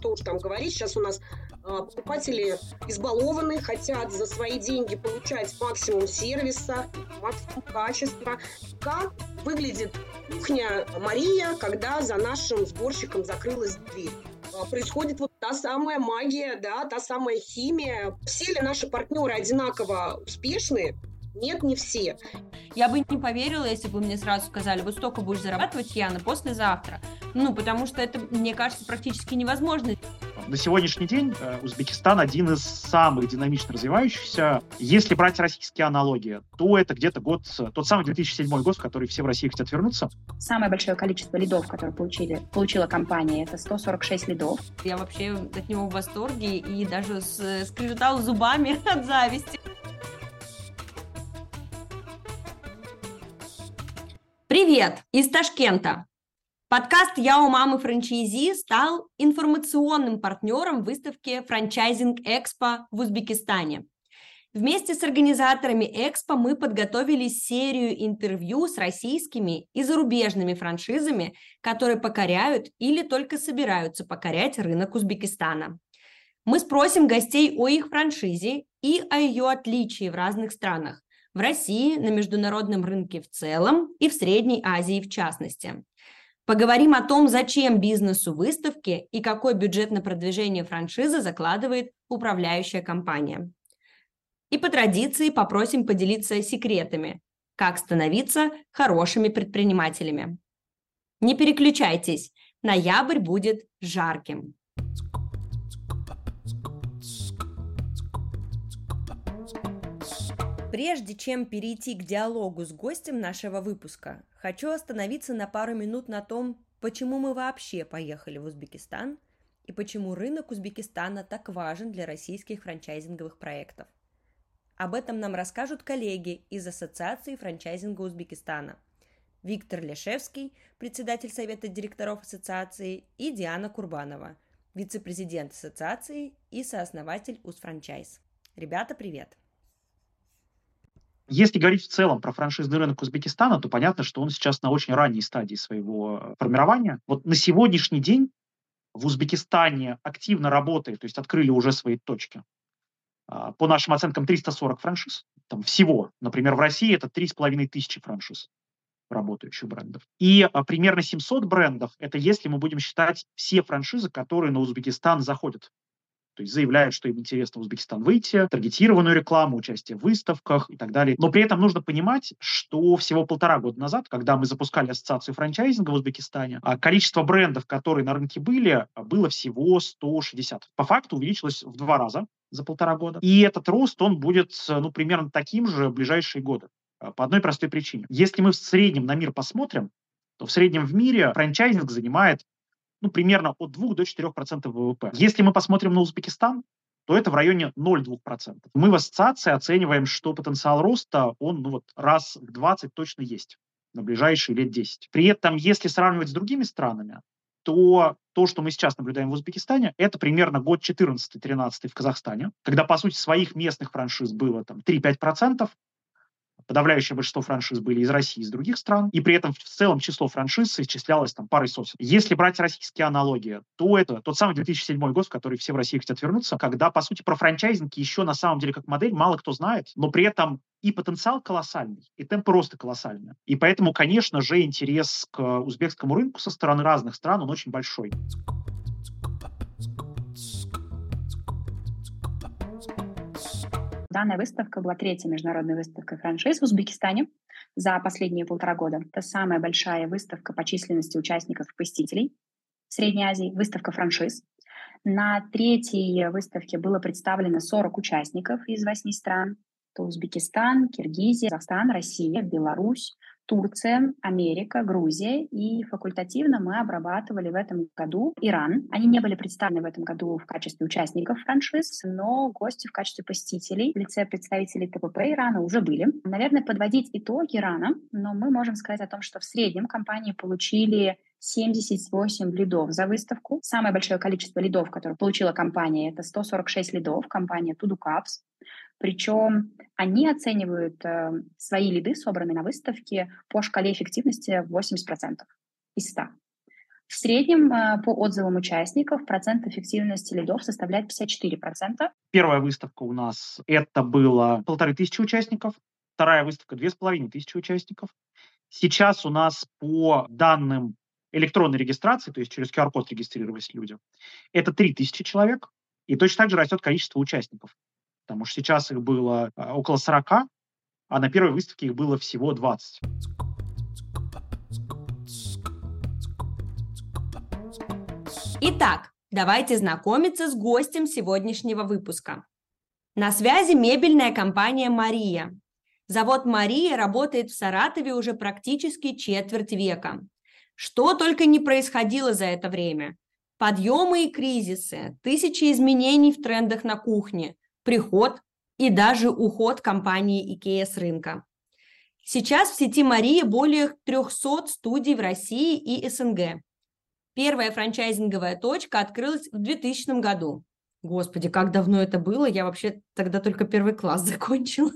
что уж там говорить, сейчас у нас а, покупатели избалованы, хотят за свои деньги получать максимум сервиса, максимум качества. Как выглядит кухня Мария, когда за нашим сборщиком закрылась дверь? А, происходит вот та самая магия, да, та самая химия. Все ли наши партнеры одинаково успешны? Нет, не все. Я бы не поверила, если бы мне сразу сказали, вот столько будешь зарабатывать, Яна, послезавтра. Ну, потому что это, мне кажется, практически невозможно. На сегодняшний день э, Узбекистан один из самых динамично развивающихся. Если брать российские аналогии, то это где-то год, тот самый 2007 год, в который все в России хотят вернуться. Самое большое количество лидов, которые получили, получила компания, это 146 лидов. Я вообще от него в восторге и даже скрежетала зубами от зависти. Привет из Ташкента. Подкаст «Я у мамы франчайзи» стал информационным партнером выставки «Франчайзинг Экспо» в Узбекистане. Вместе с организаторами Экспо мы подготовили серию интервью с российскими и зарубежными франшизами, которые покоряют или только собираются покорять рынок Узбекистана. Мы спросим гостей о их франшизе и о ее отличии в разных странах, в России, на международном рынке в целом и в Средней Азии в частности. Поговорим о том, зачем бизнесу выставки и какой бюджет на продвижение франшизы закладывает управляющая компания. И по традиции попросим поделиться секретами, как становиться хорошими предпринимателями. Не переключайтесь, ноябрь будет жарким. Прежде чем перейти к диалогу с гостем нашего выпуска, хочу остановиться на пару минут на том, почему мы вообще поехали в Узбекистан и почему рынок Узбекистана так важен для российских франчайзинговых проектов. Об этом нам расскажут коллеги из Ассоциации франчайзинга Узбекистана. Виктор Лешевский, председатель Совета директоров Ассоциации, и Диана Курбанова, вице-президент Ассоциации и сооснователь Узфранчайз. Ребята, привет! Если говорить в целом про франшизный рынок Узбекистана, то понятно, что он сейчас на очень ранней стадии своего формирования. Вот на сегодняшний день в Узбекистане активно работает, то есть открыли уже свои точки. А, по нашим оценкам 340 франшиз там всего. Например, в России это 3,5 тысячи франшиз работающих брендов. И а, примерно 700 брендов – это если мы будем считать все франшизы, которые на Узбекистан заходят. То есть заявляют, что им интересно в Узбекистан выйти, таргетированную рекламу, участие в выставках и так далее. Но при этом нужно понимать, что всего полтора года назад, когда мы запускали ассоциацию франчайзинга в Узбекистане, а количество брендов, которые на рынке были, было всего 160. По факту увеличилось в два раза за полтора года. И этот рост, он будет ну, примерно таким же в ближайшие годы. А, по одной простой причине. Если мы в среднем на мир посмотрим, то в среднем в мире франчайзинг занимает ну, примерно от 2 до 4% ВВП. Если мы посмотрим на Узбекистан, то это в районе 0,2%. Мы в ассоциации оцениваем, что потенциал роста, он ну, вот, раз в 20 точно есть на ближайшие лет 10. При этом, если сравнивать с другими странами, то то, что мы сейчас наблюдаем в Узбекистане, это примерно год 14-13 в Казахстане, когда, по сути, своих местных франшиз было там 3-5%, Подавляющее большинство франшиз были из России, из других стран, и при этом в целом число франшиз исчислялось там парой сотен. Если брать российские аналогии, то это тот самый 2007 год, в который все в России хотят вернуться, когда, по сути, про франчайзинг еще на самом деле как модель мало кто знает, но при этом и потенциал колоссальный, и темпы роста колоссальные. И поэтому, конечно же, интерес к узбекскому рынку со стороны разных стран, он очень большой. Данная выставка была третьей международной выставкой франшиз в Узбекистане за последние полтора года. Это самая большая выставка по численности участников и посетителей в Средней Азии, выставка франшиз. На третьей выставке было представлено 40 участников из восьми стран. Это Узбекистан, Киргизия, Казахстан, Россия, Беларусь, Турция, Америка, Грузия, и факультативно мы обрабатывали в этом году Иран. Они не были представлены в этом году в качестве участников франшиз, но гости в качестве посетителей в лице представителей ТПП Ирана уже были. Наверное, подводить итоги Ирана, но мы можем сказать о том, что в среднем компании получили 78 лидов за выставку. Самое большое количество лидов, которое получила компания, это 146 лидов, компания Tudo Caps. Причем они оценивают э, свои лиды, собранные на выставке, по шкале эффективности 80% из 100. В среднем э, по отзывам участников процент эффективности лидов составляет 54%. Первая выставка у нас это было полторы тысячи участников, вторая выставка две с половиной тысячи участников. Сейчас у нас по данным электронной регистрации, то есть через QR-код регистрировались люди, это 3000 человек, и точно так же растет количество участников, потому что сейчас их было а, около 40, а на первой выставке их было всего 20. Итак, давайте знакомиться с гостем сегодняшнего выпуска. На связи мебельная компания «Мария». Завод «Мария» работает в Саратове уже практически четверть века. Что только не происходило за это время. Подъемы и кризисы, тысячи изменений в трендах на кухне, приход и даже уход компании IKEA с рынка. Сейчас в сети «Мария» более 300 студий в России и СНГ. Первая франчайзинговая точка открылась в 2000 году. Господи, как давно это было? Я вообще тогда только первый класс закончила.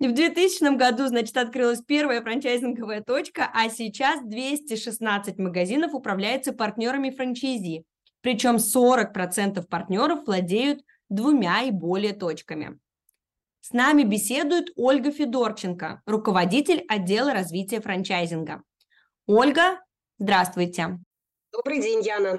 В 2000 году, значит, открылась первая франчайзинговая точка, а сейчас 216 магазинов управляются партнерами франчайзи. Причем 40% партнеров владеют двумя и более точками. С нами беседует Ольга Федорченко, руководитель отдела развития франчайзинга. Ольга, здравствуйте. Добрый день, Яна.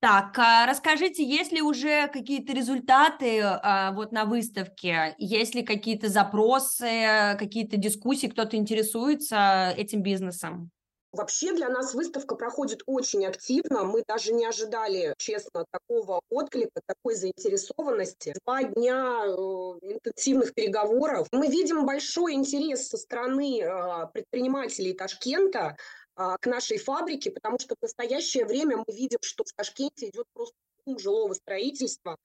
Так, а расскажите, есть ли уже какие-то результаты а, вот на выставке? Есть ли какие-то запросы, какие-то дискуссии, кто-то интересуется этим бизнесом? Вообще для нас выставка проходит очень активно. Мы даже не ожидали, честно, такого отклика, такой заинтересованности. Два дня э, интенсивных переговоров. Мы видим большой интерес со стороны э, предпринимателей Ташкента а, к нашей фабрике, потому что в настоящее время мы видим, что в Ташкенте идет просто жилого строительства,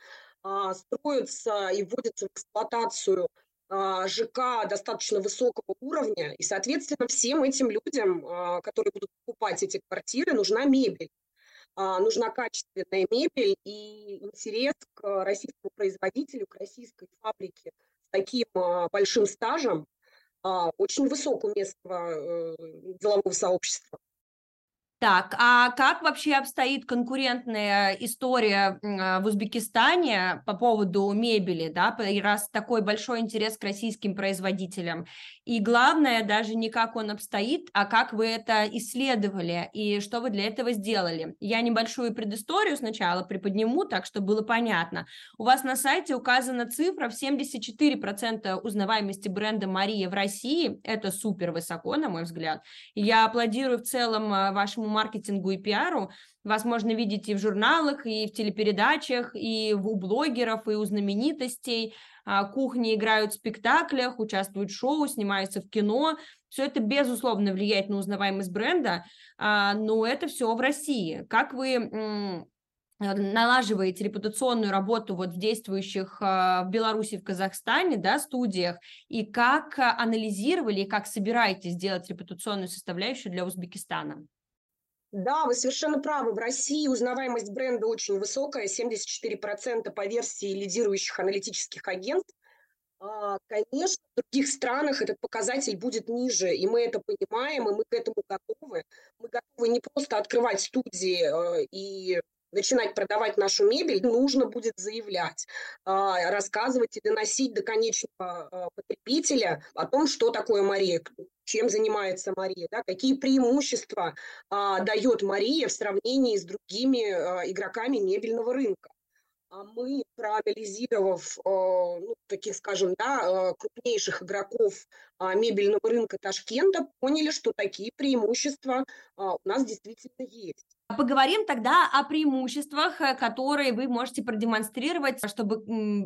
а, строятся и вводятся в эксплуатацию ЖК достаточно высокого уровня, и, соответственно, всем этим людям, которые будут покупать эти квартиры, нужна мебель. Нужна качественная мебель и интерес к российскому производителю, к российской фабрике с таким большим стажем а, очень высокого местного э, делового сообщества. Так, а как вообще обстоит конкурентная история в Узбекистане по поводу мебели, да, раз такой большой интерес к российским производителям? И главное даже не как он обстоит, а как вы это исследовали и что вы для этого сделали. Я небольшую предысторию сначала приподниму, так что было понятно. У вас на сайте указана цифра в 74% узнаваемости бренда Мария в России. Это супер высоко, на мой взгляд. Я аплодирую в целом а, вашему маркетингу и пиару. Вас можно видеть и в журналах, и в телепередачах, и у блогеров, и у знаменитостей. А, кухни играют в спектаклях, участвуют в шоу, снимаются в кино. Все это, безусловно, влияет на узнаваемость бренда, а, но это все в России. Как вы налаживаете репутационную работу вот в действующих а, в Беларуси, в Казахстане, да, студиях, и как анализировали, и как собираетесь сделать репутационную составляющую для Узбекистана? Да, вы совершенно правы. В России узнаваемость бренда очень высокая, 74% по версии лидирующих аналитических агентств. А, конечно, в других странах этот показатель будет ниже, и мы это понимаем, и мы к этому готовы. Мы готовы не просто открывать студии э, и начинать продавать нашу мебель, нужно будет заявлять, а, рассказывать и доносить до конечного а, потребителя о том, что такое Мария, чем занимается Мария, да, какие преимущества а, дает Мария в сравнении с другими игроками мебельного рынка. А мы, проанализировав, ну, таких, скажем, да, крупнейших игроков мебельного рынка Ташкента, поняли, что такие преимущества у нас действительно есть. Поговорим тогда о преимуществах, э, которые вы можете продемонстрировать, чтобы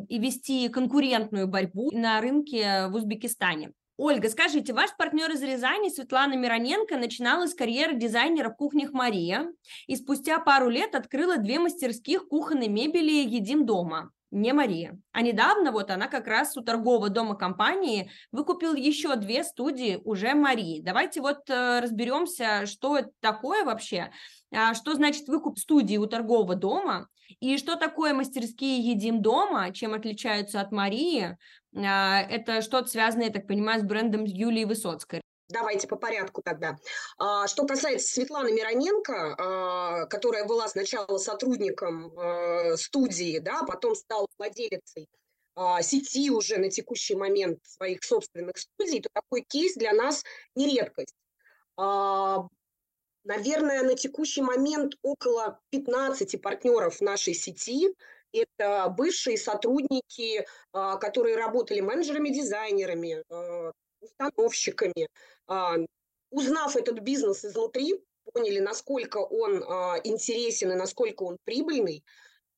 и вести конкурентную борьбу на рынке в Узбекистане. Ольга, скажите, ваш партнер из Рязани, Светлана Мироненко, начинала с карьеры дизайнера в кухнях Мария и спустя пару лет открыла две мастерских кухонной мебели «Едим дома» не Мария. А недавно вот она как раз у торгового дома компании выкупила еще две студии уже Марии. Давайте вот э, разберемся, что это такое вообще, что значит выкуп студии у торгового дома, и что такое мастерские «Едим дома», чем отличаются от Марии. А, это что-то связанное, я так понимаю, с брендом Юлии Высоцкой. Давайте по порядку тогда. А, что касается Светланы Мироненко, а, которая была сначала сотрудником а, студии, да, потом стала владелицей сети уже на текущий момент своих собственных студий, то такой кейс для нас не редкость. Наверное, на текущий момент около 15 партнеров нашей сети это бывшие сотрудники, которые работали менеджерами-дизайнерами, установщиками. А, узнав этот бизнес изнутри, поняли, насколько он а, интересен и насколько он прибыльный,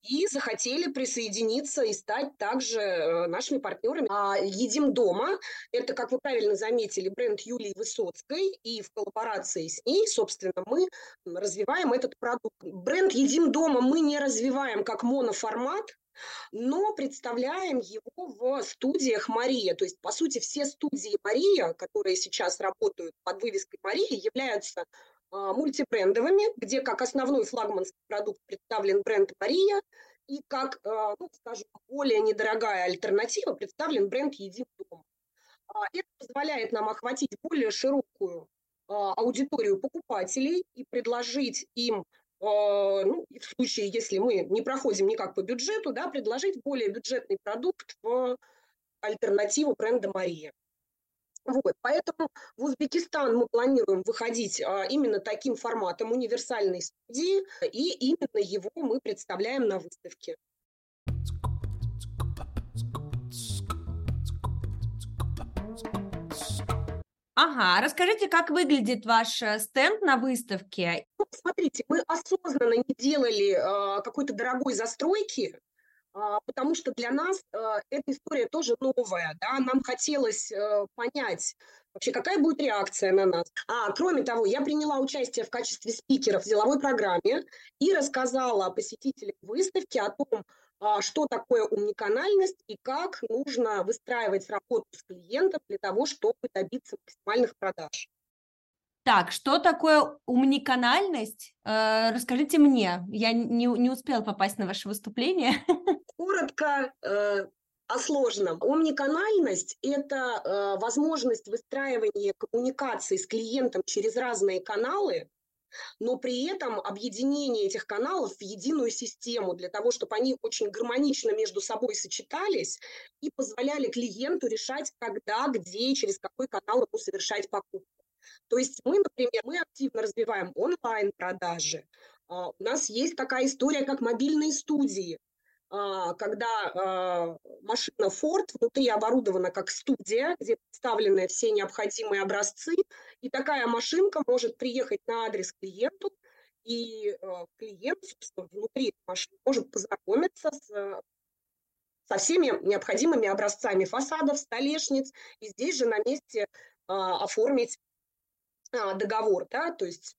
и захотели присоединиться и стать также э, нашими партнерами. А «Едим дома» – это, как вы правильно заметили, бренд Юлии Высоцкой, и в коллаборации с ней, собственно, мы развиваем этот продукт. Бренд «Едим дома» мы не развиваем как моноформат, но представляем его в студиях Мария. То есть, по сути, все студии Мария, которые сейчас работают под вывеской Мария, являются мультибрендовыми, где как основной флагманский продукт представлен бренд Мария, и как, а, ну, скажем, более недорогая альтернатива представлен бренд Един дом. А, это позволяет нам охватить более широкую аудиторию покупателей и предложить им а, ну, в случае, если мы не проходим никак по бюджету, да, предложить более бюджетный продукт в альтернативу бренда Мария. Вот, поэтому в Узбекистан мы планируем выходить а, именно таким форматом универсальной студии, и именно его мы представляем на выставке. Ага, расскажите, как выглядит ваш э, стенд на выставке? Ну, смотрите, мы осознанно не делали э, какой-то дорогой застройки, потому что для нас э, эта история тоже новая, да, нам хотелось э, понять вообще, какая будет реакция на нас. А, кроме того, я приняла участие в качестве спикера в деловой программе и рассказала посетителям выставки о том, а, что такое умниканальность и как нужно выстраивать работу с клиентом для того, чтобы добиться максимальных продаж. Так, что такое умниканальность? Э, расскажите мне. Я не, не успела попасть на ваше выступление. Коротко э, о сложном. Умниканальность – это э, возможность выстраивания коммуникации с клиентом через разные каналы, но при этом объединение этих каналов в единую систему для того, чтобы они очень гармонично между собой сочетались и позволяли клиенту решать, когда, где и через какой канал ему совершать покупку. То есть мы, например, мы активно развиваем онлайн-продажи. А, у нас есть такая история, как мобильные студии. А, когда а, машина Ford внутри оборудована как студия, где представлены все необходимые образцы, и такая машинка может приехать на адрес клиенту, и клиент, собственно, внутри машины может познакомиться с со всеми необходимыми образцами фасадов, столешниц, и здесь же на месте оформить договор, да, то есть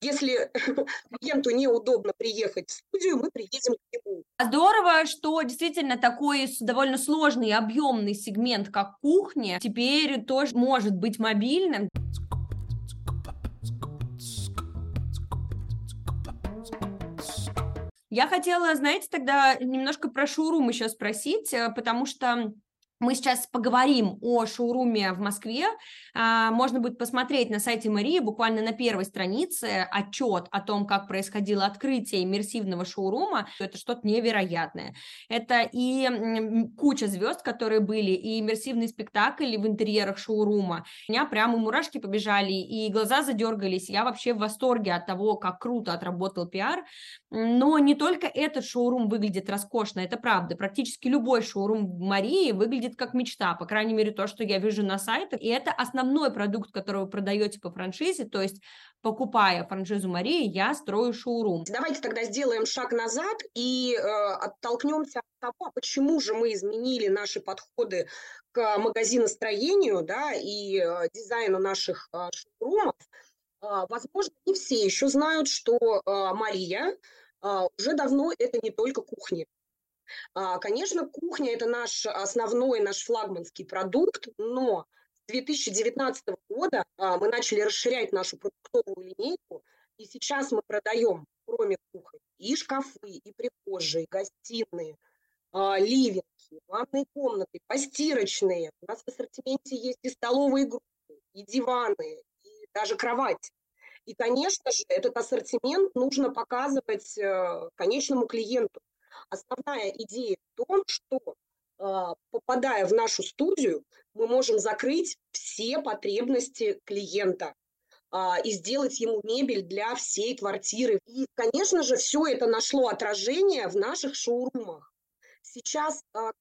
если клиенту неудобно приехать в студию, мы приедем к нему. Здорово, что действительно такой довольно сложный и объемный сегмент, как кухня, теперь тоже может быть мобильным. Я хотела, знаете, тогда немножко про шоурум еще спросить, э, потому что мы сейчас поговорим о шоуруме в Москве. А, можно будет посмотреть на сайте Марии буквально на первой странице отчет о том, как происходило открытие иммерсивного шоурума. Это что-то невероятное. Это и куча звезд, которые были, и иммерсивный спектакль в интерьерах шоурума. У меня прямо мурашки побежали, и глаза задергались. Я вообще в восторге от того, как круто отработал пиар. Но не только этот шоурум выглядит роскошно, это правда. Практически любой шоурум Марии выглядит выглядит как мечта, по крайней мере, то, что я вижу на сайтах, и это основной продукт, который вы продаете по франшизе, то есть покупая франшизу Марии, я строю шоурум. Давайте тогда сделаем шаг назад и э, оттолкнемся от того, почему же мы изменили наши подходы к магазиностроению да, и э, дизайну наших э, шоурумов. Э, возможно, не все еще знают, что э, Мария э, уже давно это не только кухня. А, конечно, кухня – это наш основной, наш флагманский продукт, но с 2019 года а, мы начали расширять нашу продуктовую линейку, и сейчас мы продаем, кроме кухни, и шкафы, и прихожие, и гостиные, а, ливинги, ванные комнаты, постирочные. У нас в ассортименте есть и столовые группы, и диваны, и даже кровать. И, конечно же, этот ассортимент нужно показывать э, конечному клиенту. Основная идея в том, что э, попадая в нашу студию, мы можем закрыть все потребности клиента а, и сделать ему мебель для всей квартиры. И, конечно же, все это нашло отражение в наших шоурумах. Сейчас а,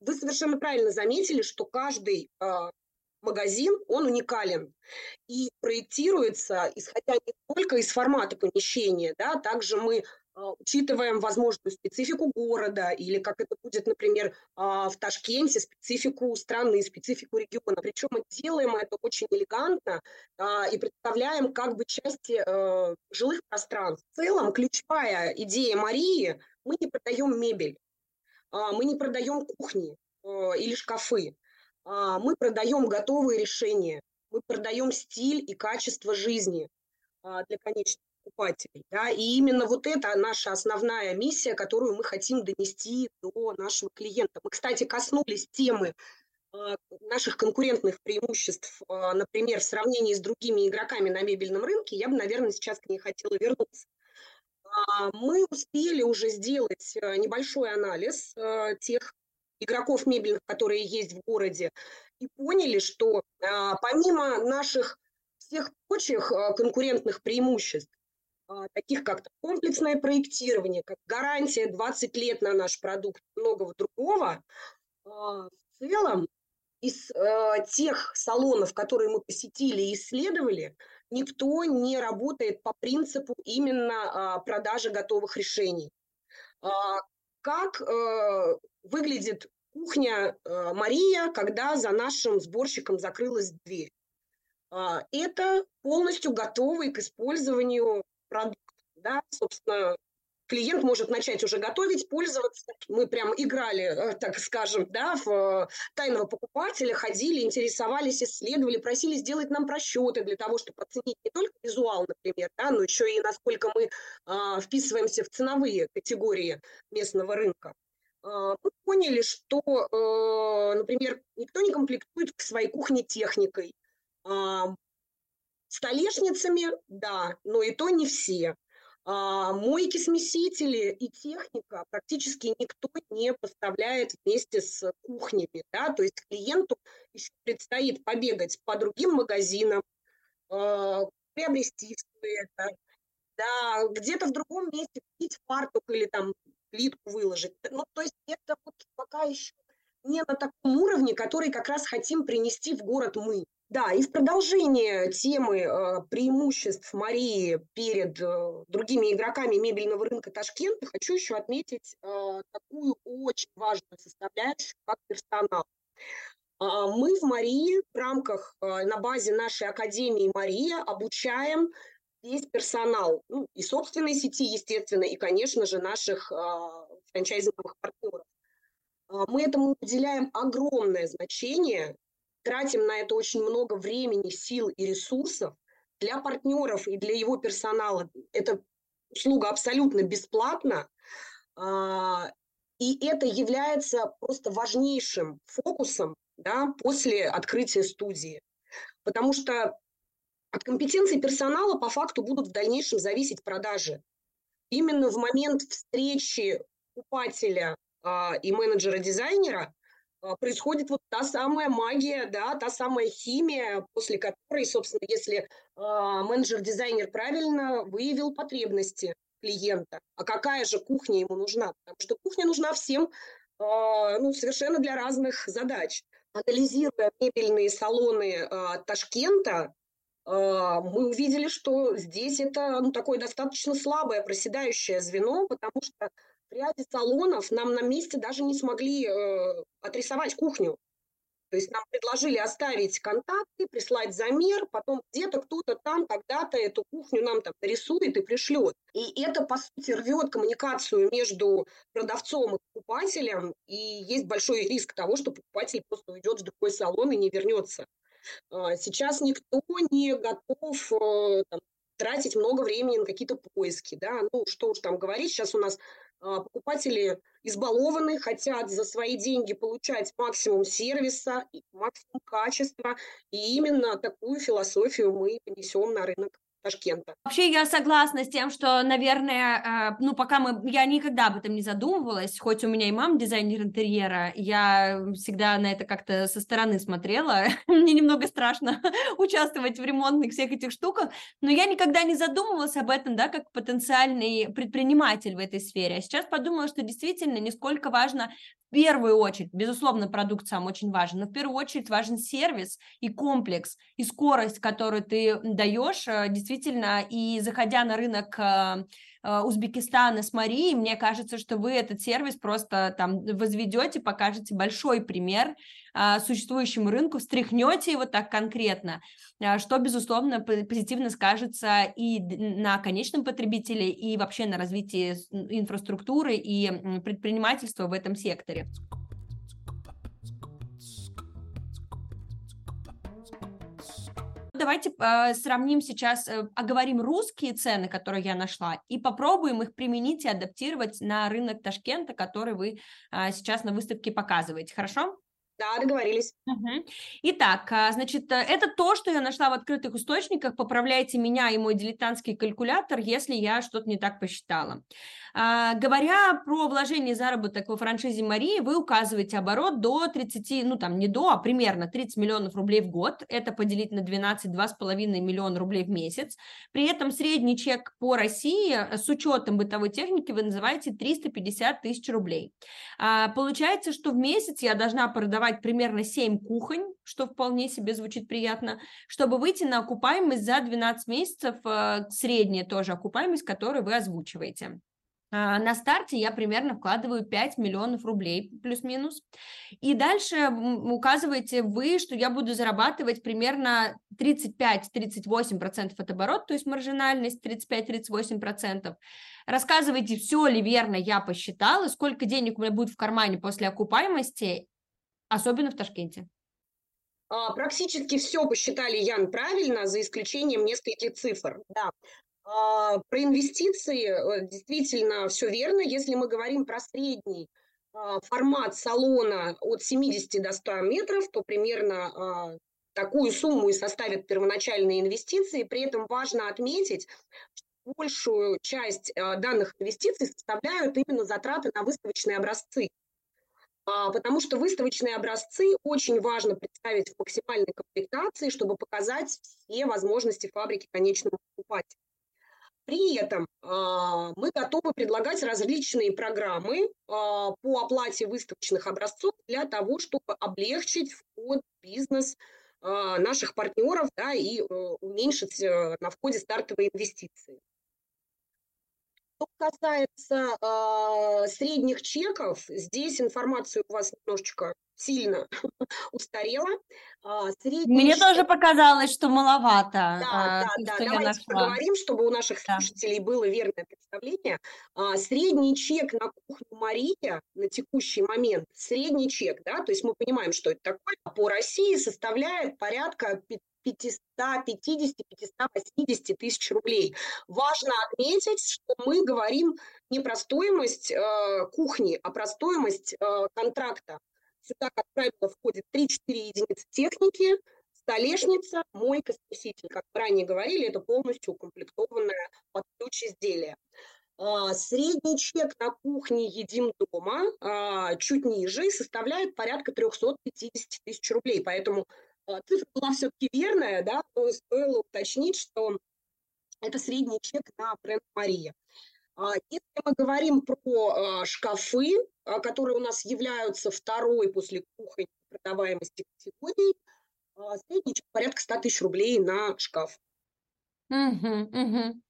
вы совершенно правильно заметили, что каждый а, магазин, он уникален и проектируется, исходя не только из формата помещения, да, также мы а, учитываем возможную специфику города или, как это будет, например, а, в Ташкенте, специфику страны, специфику региона. Причем мы делаем это очень элегантно а, и представляем как бы части э, жилых пространств. В целом, ключевая идея Марии – мы не продаем мебель, мы не продаем кухни э, или шкафы, мы продаем готовые решения, мы продаем стиль и качество жизни для конечного покупателей. Да? И именно вот это наша основная миссия, которую мы хотим донести до нашего клиента. Мы, кстати, коснулись темы а, наших конкурентных преимуществ, а, например, в сравнении с другими игроками на мебельном рынке, я бы, наверное, сейчас к ней хотела вернуться. А, мы успели уже сделать небольшой анализ тех игроков мебельных, которые есть в городе, и поняли, что помимо наших всех прочих конкурентных преимуществ, таких как комплексное проектирование, как гарантия 20 лет на наш продукт, многого другого, а, в целом из а, тех салонов, которые мы посетили и исследовали, никто не работает по принципу именно продажи готовых решений. Как выглядит кухня Мария, когда за нашим сборщиком закрылась дверь? Это полностью готовый к использованию продукт, да, собственно, клиент может начать уже готовить, пользоваться. Мы прям играли, э, так скажем, да, в э, тайного покупателя, ходили, интересовались, исследовали, просили сделать нам просчеты для того, чтобы оценить не только визуал, например, да, но еще и насколько мы а, вписываемся в ценовые категории местного рынка. А, мы поняли, что, а, например, никто не комплектует к своей кухне техникой. А, Столешницами, да, но и то не все. А, мойки, смесители и техника практически никто не поставляет вместе с кухнями, да, то есть клиенту еще предстоит побегать по другим магазинам, э, приобрести все это, да, где-то в другом месте купить фартук или там плитку выложить. Ну, то есть это вот пока еще не на таком уровне, который как раз хотим принести в город мы. Да, и в продолжение темы э, преимуществ Марии перед э, другими игроками мебельного рынка Ташкента хочу еще отметить э, такую очень важную составляющую, как персонал. Э, мы в Марии в рамках, на базе нашей Академии Мария обучаем весь персонал, ну, и собственной сети, естественно, и, конечно же, наших э, франчайзинговых партнеров. Э, мы этому уделяем огромное значение, тратим на это очень много времени, сил и ресурсов. Для партнеров и для его персонала эта услуга абсолютно бесплатна. А, и это является просто важнейшим фокусом да, после открытия студии. Потому что от компетенции персонала по факту будут в дальнейшем зависеть продажи. Именно в момент встречи покупателя а, и менеджера-дизайнера происходит вот та самая магия, да, та самая химия, после которой, собственно, если э, менеджер-дизайнер правильно выявил потребности клиента, а какая же кухня ему нужна? Потому что кухня нужна всем, э, ну, совершенно для разных задач. Анализируя мебельные салоны э, Ташкента, мы увидели, что здесь это ну, такое достаточно слабое проседающее звено, потому что в ряде салонов нам на месте даже не смогли э, отрисовать кухню. То есть нам предложили оставить контакты, прислать замер, потом где-то кто-то там когда-то эту кухню нам там рисует и пришлет. И это, по сути, рвет коммуникацию между продавцом и покупателем, и есть большой риск того, что покупатель просто уйдет в другой салон и не вернется. А, сейчас никто не готов э, там, тратить много времени на какие-то поиски, да, ну, что уж там говорить, сейчас у нас а, покупатели избалованы, хотят за свои деньги получать максимум сервиса, максимум качества, и именно такую философию мы понесем на рынок. Ташкента. Вообще я согласна с тем, что, наверное, э, ну пока мы, я никогда об этом не задумывалась, хоть у меня и мама дизайнер интерьера, я всегда на это как-то со стороны смотрела, мне немного страшно участвовать в ремонтных всех этих штуках, но я никогда не задумывалась об этом, да, как потенциальный предприниматель в этой сфере. А сейчас подумала, что действительно не сколько важно первую очередь, безусловно, продукт сам очень важен, но в первую очередь важен сервис и комплекс, и скорость, которую ты даешь, э, действительно, и заходя на рынок э, Узбекистана с Марией, мне кажется, что вы этот сервис просто там возведете, покажете большой пример существующему рынку, встряхнете его так конкретно, что, безусловно, позитивно скажется и на конечном потребителе, и вообще на развитии инфраструктуры и предпринимательства в этом секторе. Давайте э, сравним сейчас, э, оговорим русские цены, которые я нашла, и попробуем их применить и адаптировать на рынок Ташкента, который вы э, сейчас на выставке показываете. Хорошо? Да, договорились. Угу. Итак, а, значит, э, это то, что я нашла в открытых источниках. Поправляйте меня и мой дилетантский калькулятор, если я что-то не так посчитала. А, говоря про вложение заработок во франшизе Марии, вы указываете оборот до 30, ну там не до, а примерно 30 миллионов рублей в год. Это поделить на 12, 2,5 миллиона рублей в месяц. При этом средний чек по России э, с учетом бытовой техники вы называете 350 тысяч рублей. А, получается, что в месяц я должна продавать продавать примерно 7 кухонь, что вполне себе звучит приятно, чтобы выйти на окупаемость за 12 месяцев, э, средняя тоже окупаемость, которую вы озвучиваете. А, на старте я примерно вкладываю 5 миллионов рублей, плюс-минус. И дальше указываете вы, что я буду зарабатывать примерно 35-38% от оборота, то есть маржинальность 35-38%. Рассказывайте, все ли верно я посчитала, сколько денег у меня будет в кармане после окупаемости, Особенно в Ташкенте. А, практически все посчитали, Ян, правильно, за исключением нескольких цифр. Да. А, про инвестиции э, действительно все верно. Если мы говорим про средний а, формат салона от 70 до 100 метров, то примерно такую сумму и составят первоначальные инвестиции. При этом важно отметить, что большую часть данных инвестиций составляют именно затраты на выставочные образцы. А, потому что выставочные образцы очень важно представить в максимальной комплектации, чтобы показать все возможности фабрики конечному покупателю. При этом а, мы готовы предлагать различные программы а, по оплате выставочных образцов для того, чтобы облегчить вход в бизнес наших партнеров да, и э, уменьшить э, на входе стартовые инвестиции. Что касается э, средних чеков, здесь информация у вас немножечко сильно устарела. А, Мне чек... тоже показалось, что маловато. Да, а, да, да. Давайте нашла. поговорим, чтобы у наших да. слушателей было верное представление. А, средний чек на кухню Мария на текущий момент, средний чек, да, то есть мы понимаем, что это такое, по России составляет порядка 550-580 тысяч рублей. Важно отметить, что мы говорим не про стоимость э, кухни, а про стоимость э, контракта. Сюда, как правило, входит 3-4 единицы техники, столешница, мойка, смеситель. Как мы ранее говорили, это полностью укомплектованное под ключ изделие. Э, средний чек на кухне «Едим дома» э, чуть ниже составляет порядка 350 тысяч рублей. Поэтому цифра была все-таки верная, да, но стоило уточнить, что это средний чек на бренд Мария. А, если мы говорим про а, шкафы, которые у нас являются второй после кухни продаваемости категории, средний чек порядка 100 тысяч рублей на шкаф. Угу, угу.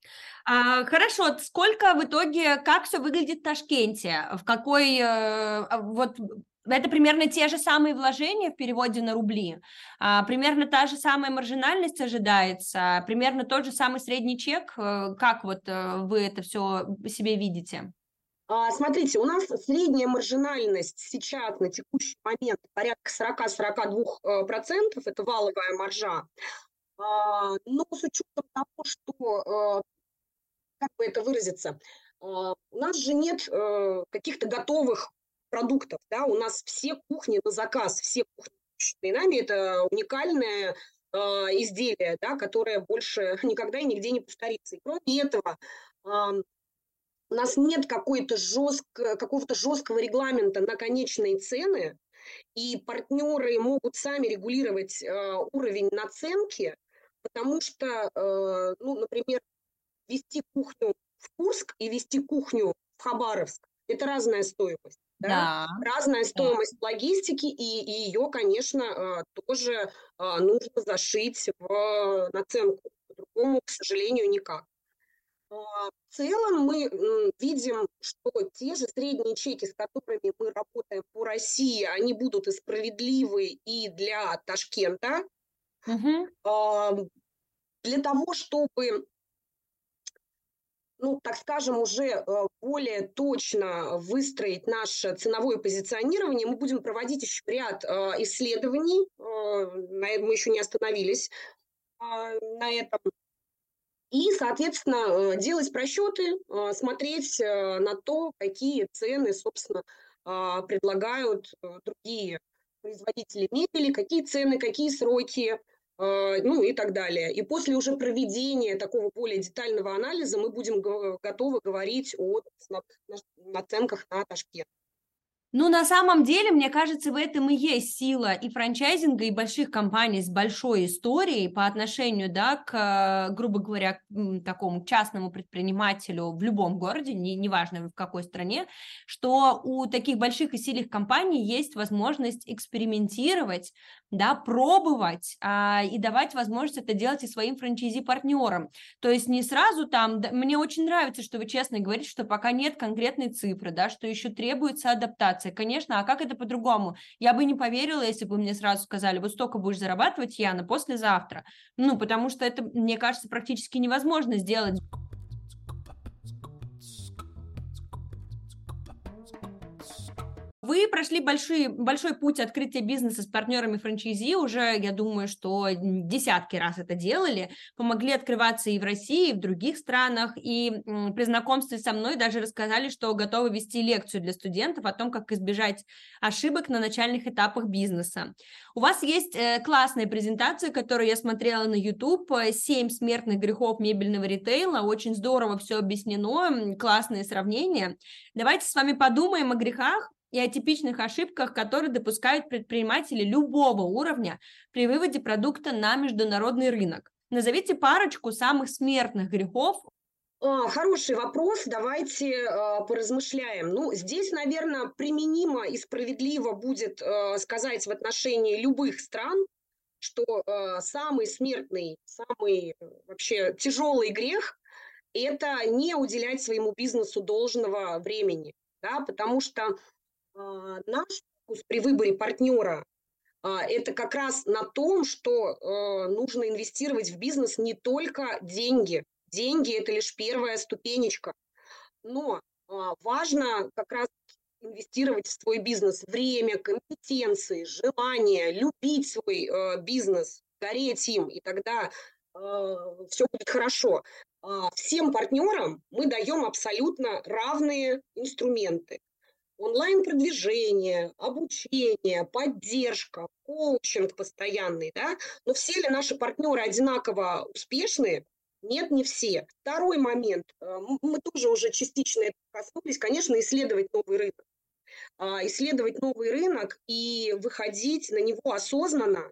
А, хорошо, сколько в итоге, как все выглядит в Ташкенте? В какой, э, вот это примерно те же самые вложения в переводе на рубли, а, примерно та же самая маржинальность ожидается, примерно тот же самый средний чек. Э, как вот э, вы это все себе видите? А, смотрите, у нас средняя маржинальность сейчас на текущий момент порядка 40-42%, это валовая маржа. А, но с учетом того, что, как бы это выразиться, у нас же нет каких-то готовых продуктов, да, у нас все кухни на заказ, все кухни, нами, это уникальное изделие, да, которое больше никогда и нигде не повторится. И кроме этого, у нас нет какой-то жестко, какого-то жесткого регламента на конечные цены, и партнеры могут сами регулировать э, уровень наценки, потому что, э, ну, например, вести кухню в Курск и вести кухню в Хабаровск – это разная стоимость. Да? Да. Разная стоимость да. логистики, и, и ее, конечно, э, тоже э, нужно зашить в наценку. По-другому, к сожалению, никак. А, в целом мы видим, что те же средние чеки, с которыми мы работаем по России, они будут и справедливы и для Ташкента. Угу. Для того, чтобы ну, так скажем, уже э, более точно выстроить наше ценовое позиционирование, мы будем проводить еще ряд э, исследований, э, мы еще не остановились на этом. И, соответственно, делать просчеты, смотреть на то, какие цены, собственно, предлагают другие производители мебели, какие цены, какие сроки, ну и так далее. И после уже проведения такого более детального анализа мы будем готовы говорить о наценках на Ташкент. Ну, на самом деле, мне кажется, в этом и есть сила и франчайзинга, и больших компаний с большой историей по отношению, да, к, грубо говоря, такому частному предпринимателю в любом городе, не, неважно в какой стране, что у таких больших и сильных компаний есть возможность экспериментировать, да, пробовать а, и давать возможность это делать и своим франчайзи-партнерам. То есть не сразу там, да, мне очень нравится, что вы честно говорите, что пока нет конкретной цифры, да, что еще требуется адаптация. Конечно, а как это по-другому? Я бы не поверила, если бы мне сразу сказали, вот столько будешь зарабатывать, Яна, послезавтра. Ну, потому что это, мне кажется, практически невозможно сделать. Вы прошли большой, большой путь открытия бизнеса с партнерами франчайзи, уже, я думаю, что десятки раз это делали, помогли открываться и в России, и в других странах, и при знакомстве со мной даже рассказали, что готовы вести лекцию для студентов о том, как избежать ошибок на начальных этапах бизнеса. У вас есть э, классная презентация, которую я смотрела на YouTube, «Семь смертных грехов мебельного ритейла», очень здорово все объяснено, классные сравнения. Давайте с вами подумаем о грехах, и о типичных ошибках, которые допускают предприниматели любого уровня при выводе продукта на международный рынок. Назовите парочку самых смертных грехов. А, хороший вопрос, давайте э, поразмышляем. Ну, здесь, наверное, применимо и справедливо будет э, сказать в отношении любых стран, что э, самый смертный, самый вообще тяжелый грех – это не уделять своему бизнесу должного времени, да, потому что наш фокус при выборе партнера а, это как раз на том, что а, нужно инвестировать в бизнес не только деньги. Деньги – это лишь первая ступенечка. Но важно как раз инвестировать в свой бизнес время, компетенции, желание, любить свой бизнес, гореть им, и тогда все будет хорошо. Всем партнерам мы даем абсолютно равные инструменты онлайн-продвижение, обучение, поддержка, коучинг постоянный, да, но все ли наши партнеры одинаково успешны? Нет, не все. Второй момент, э, мы тоже уже частично это коснулись, конечно, исследовать новый рынок. А, исследовать новый рынок и выходить на него осознанно,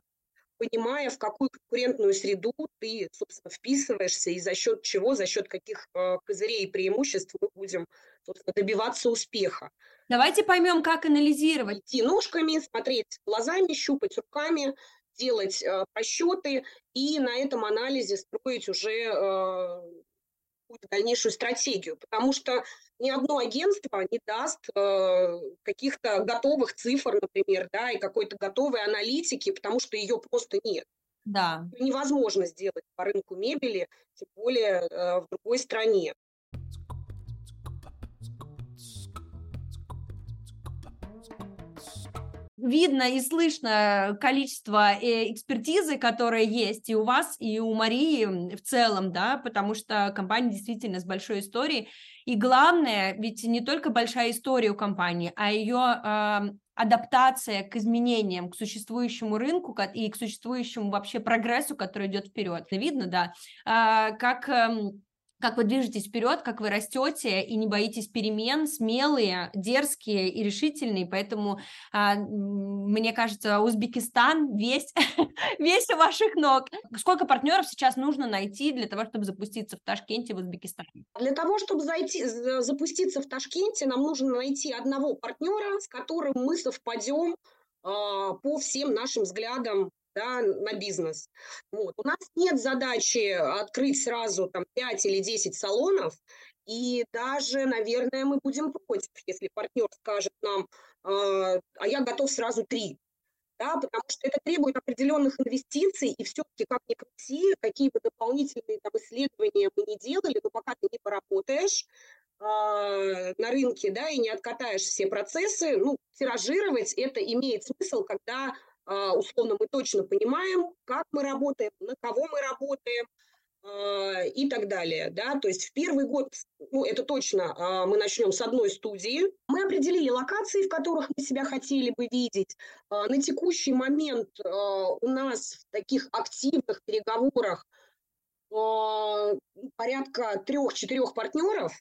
понимая, в какую конкурентную среду ты, собственно, вписываешься и за счет чего, за счет каких э, козырей и преимуществ мы будем, собственно, добиваться успеха. Давайте поймем, как анализировать. Идти ножками, смотреть глазами, щупать руками, делать э, расчеты и на этом анализе строить уже э, дальнейшую стратегию, потому что ни одно агентство не даст э, каких-то готовых цифр, например, да, и какой-то готовой аналитики, потому что ее просто нет. Да. Невозможно сделать по рынку мебели, тем более э, в другой стране. Видно и слышно количество э, экспертизы, которая есть и у вас, и у Марии в целом, да, потому что компания действительно с большой историей. И главное, ведь не только большая история у компании, а ее э, адаптация к изменениям, к существующему рынку и к существующему вообще прогрессу, который идет вперед. Видно, да, э, как... Э, как вы движетесь вперед, как вы растете и не боитесь перемен, смелые, дерзкие и решительные. Поэтому, а, мне кажется, Узбекистан весь, весь у ваших ног. Сколько партнеров сейчас нужно найти для того, чтобы запуститься в Ташкенте, в Узбекистане? Для того, чтобы зайти, запуститься в Ташкенте, нам нужно найти одного партнера, с которым мы совпадем а, по всем нашим взглядам да, на бизнес. Вот. У нас нет задачи открыть сразу там 5 или 10 салонов, и даже, наверное, мы будем против, если партнер скажет нам, э, а я готов сразу три. Да, потому что это требует определенных инвестиций, и все-таки, как ни крути, какие бы дополнительные там, исследования мы не делали, но пока ты не поработаешь, э, на рынке, да, и не откатаешь все процессы, ну, тиражировать это имеет смысл, когда а, условно мы точно понимаем, как мы работаем, на кого мы работаем а, и так далее. Да? То есть в первый год, ну это точно, а, мы начнем с одной студии. Мы определили локации, в которых мы себя хотели бы видеть. На текущий момент у нас в таких активных переговорах порядка трех-четырех партнеров,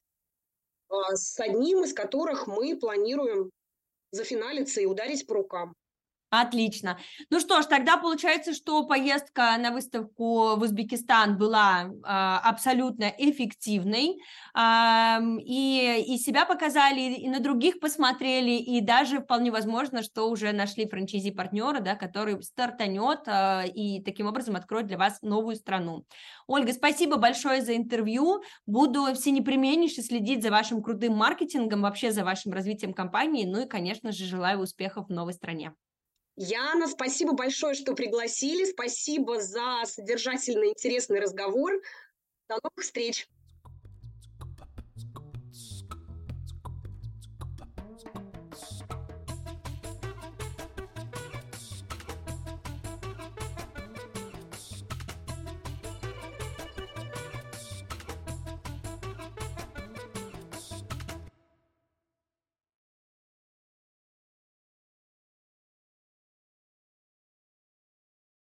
с одним из которых мы планируем зафиналиться и ударить по рукам. Отлично. Ну что ж, тогда получается, что поездка на выставку в Узбекистан была э, абсолютно эффективной, э, и, и себя показали, и на других посмотрели, и даже вполне возможно, что уже нашли франчайзи-партнера, да, который стартанет э, и таким образом откроет для вас новую страну. Ольга, спасибо большое за интервью. Буду все непременнейше следить за вашим крутым маркетингом, вообще за вашим развитием компании, ну и, конечно же, желаю успехов в новой стране. Яна, спасибо большое, что пригласили. Спасибо за содержательный, интересный разговор. До новых встреч.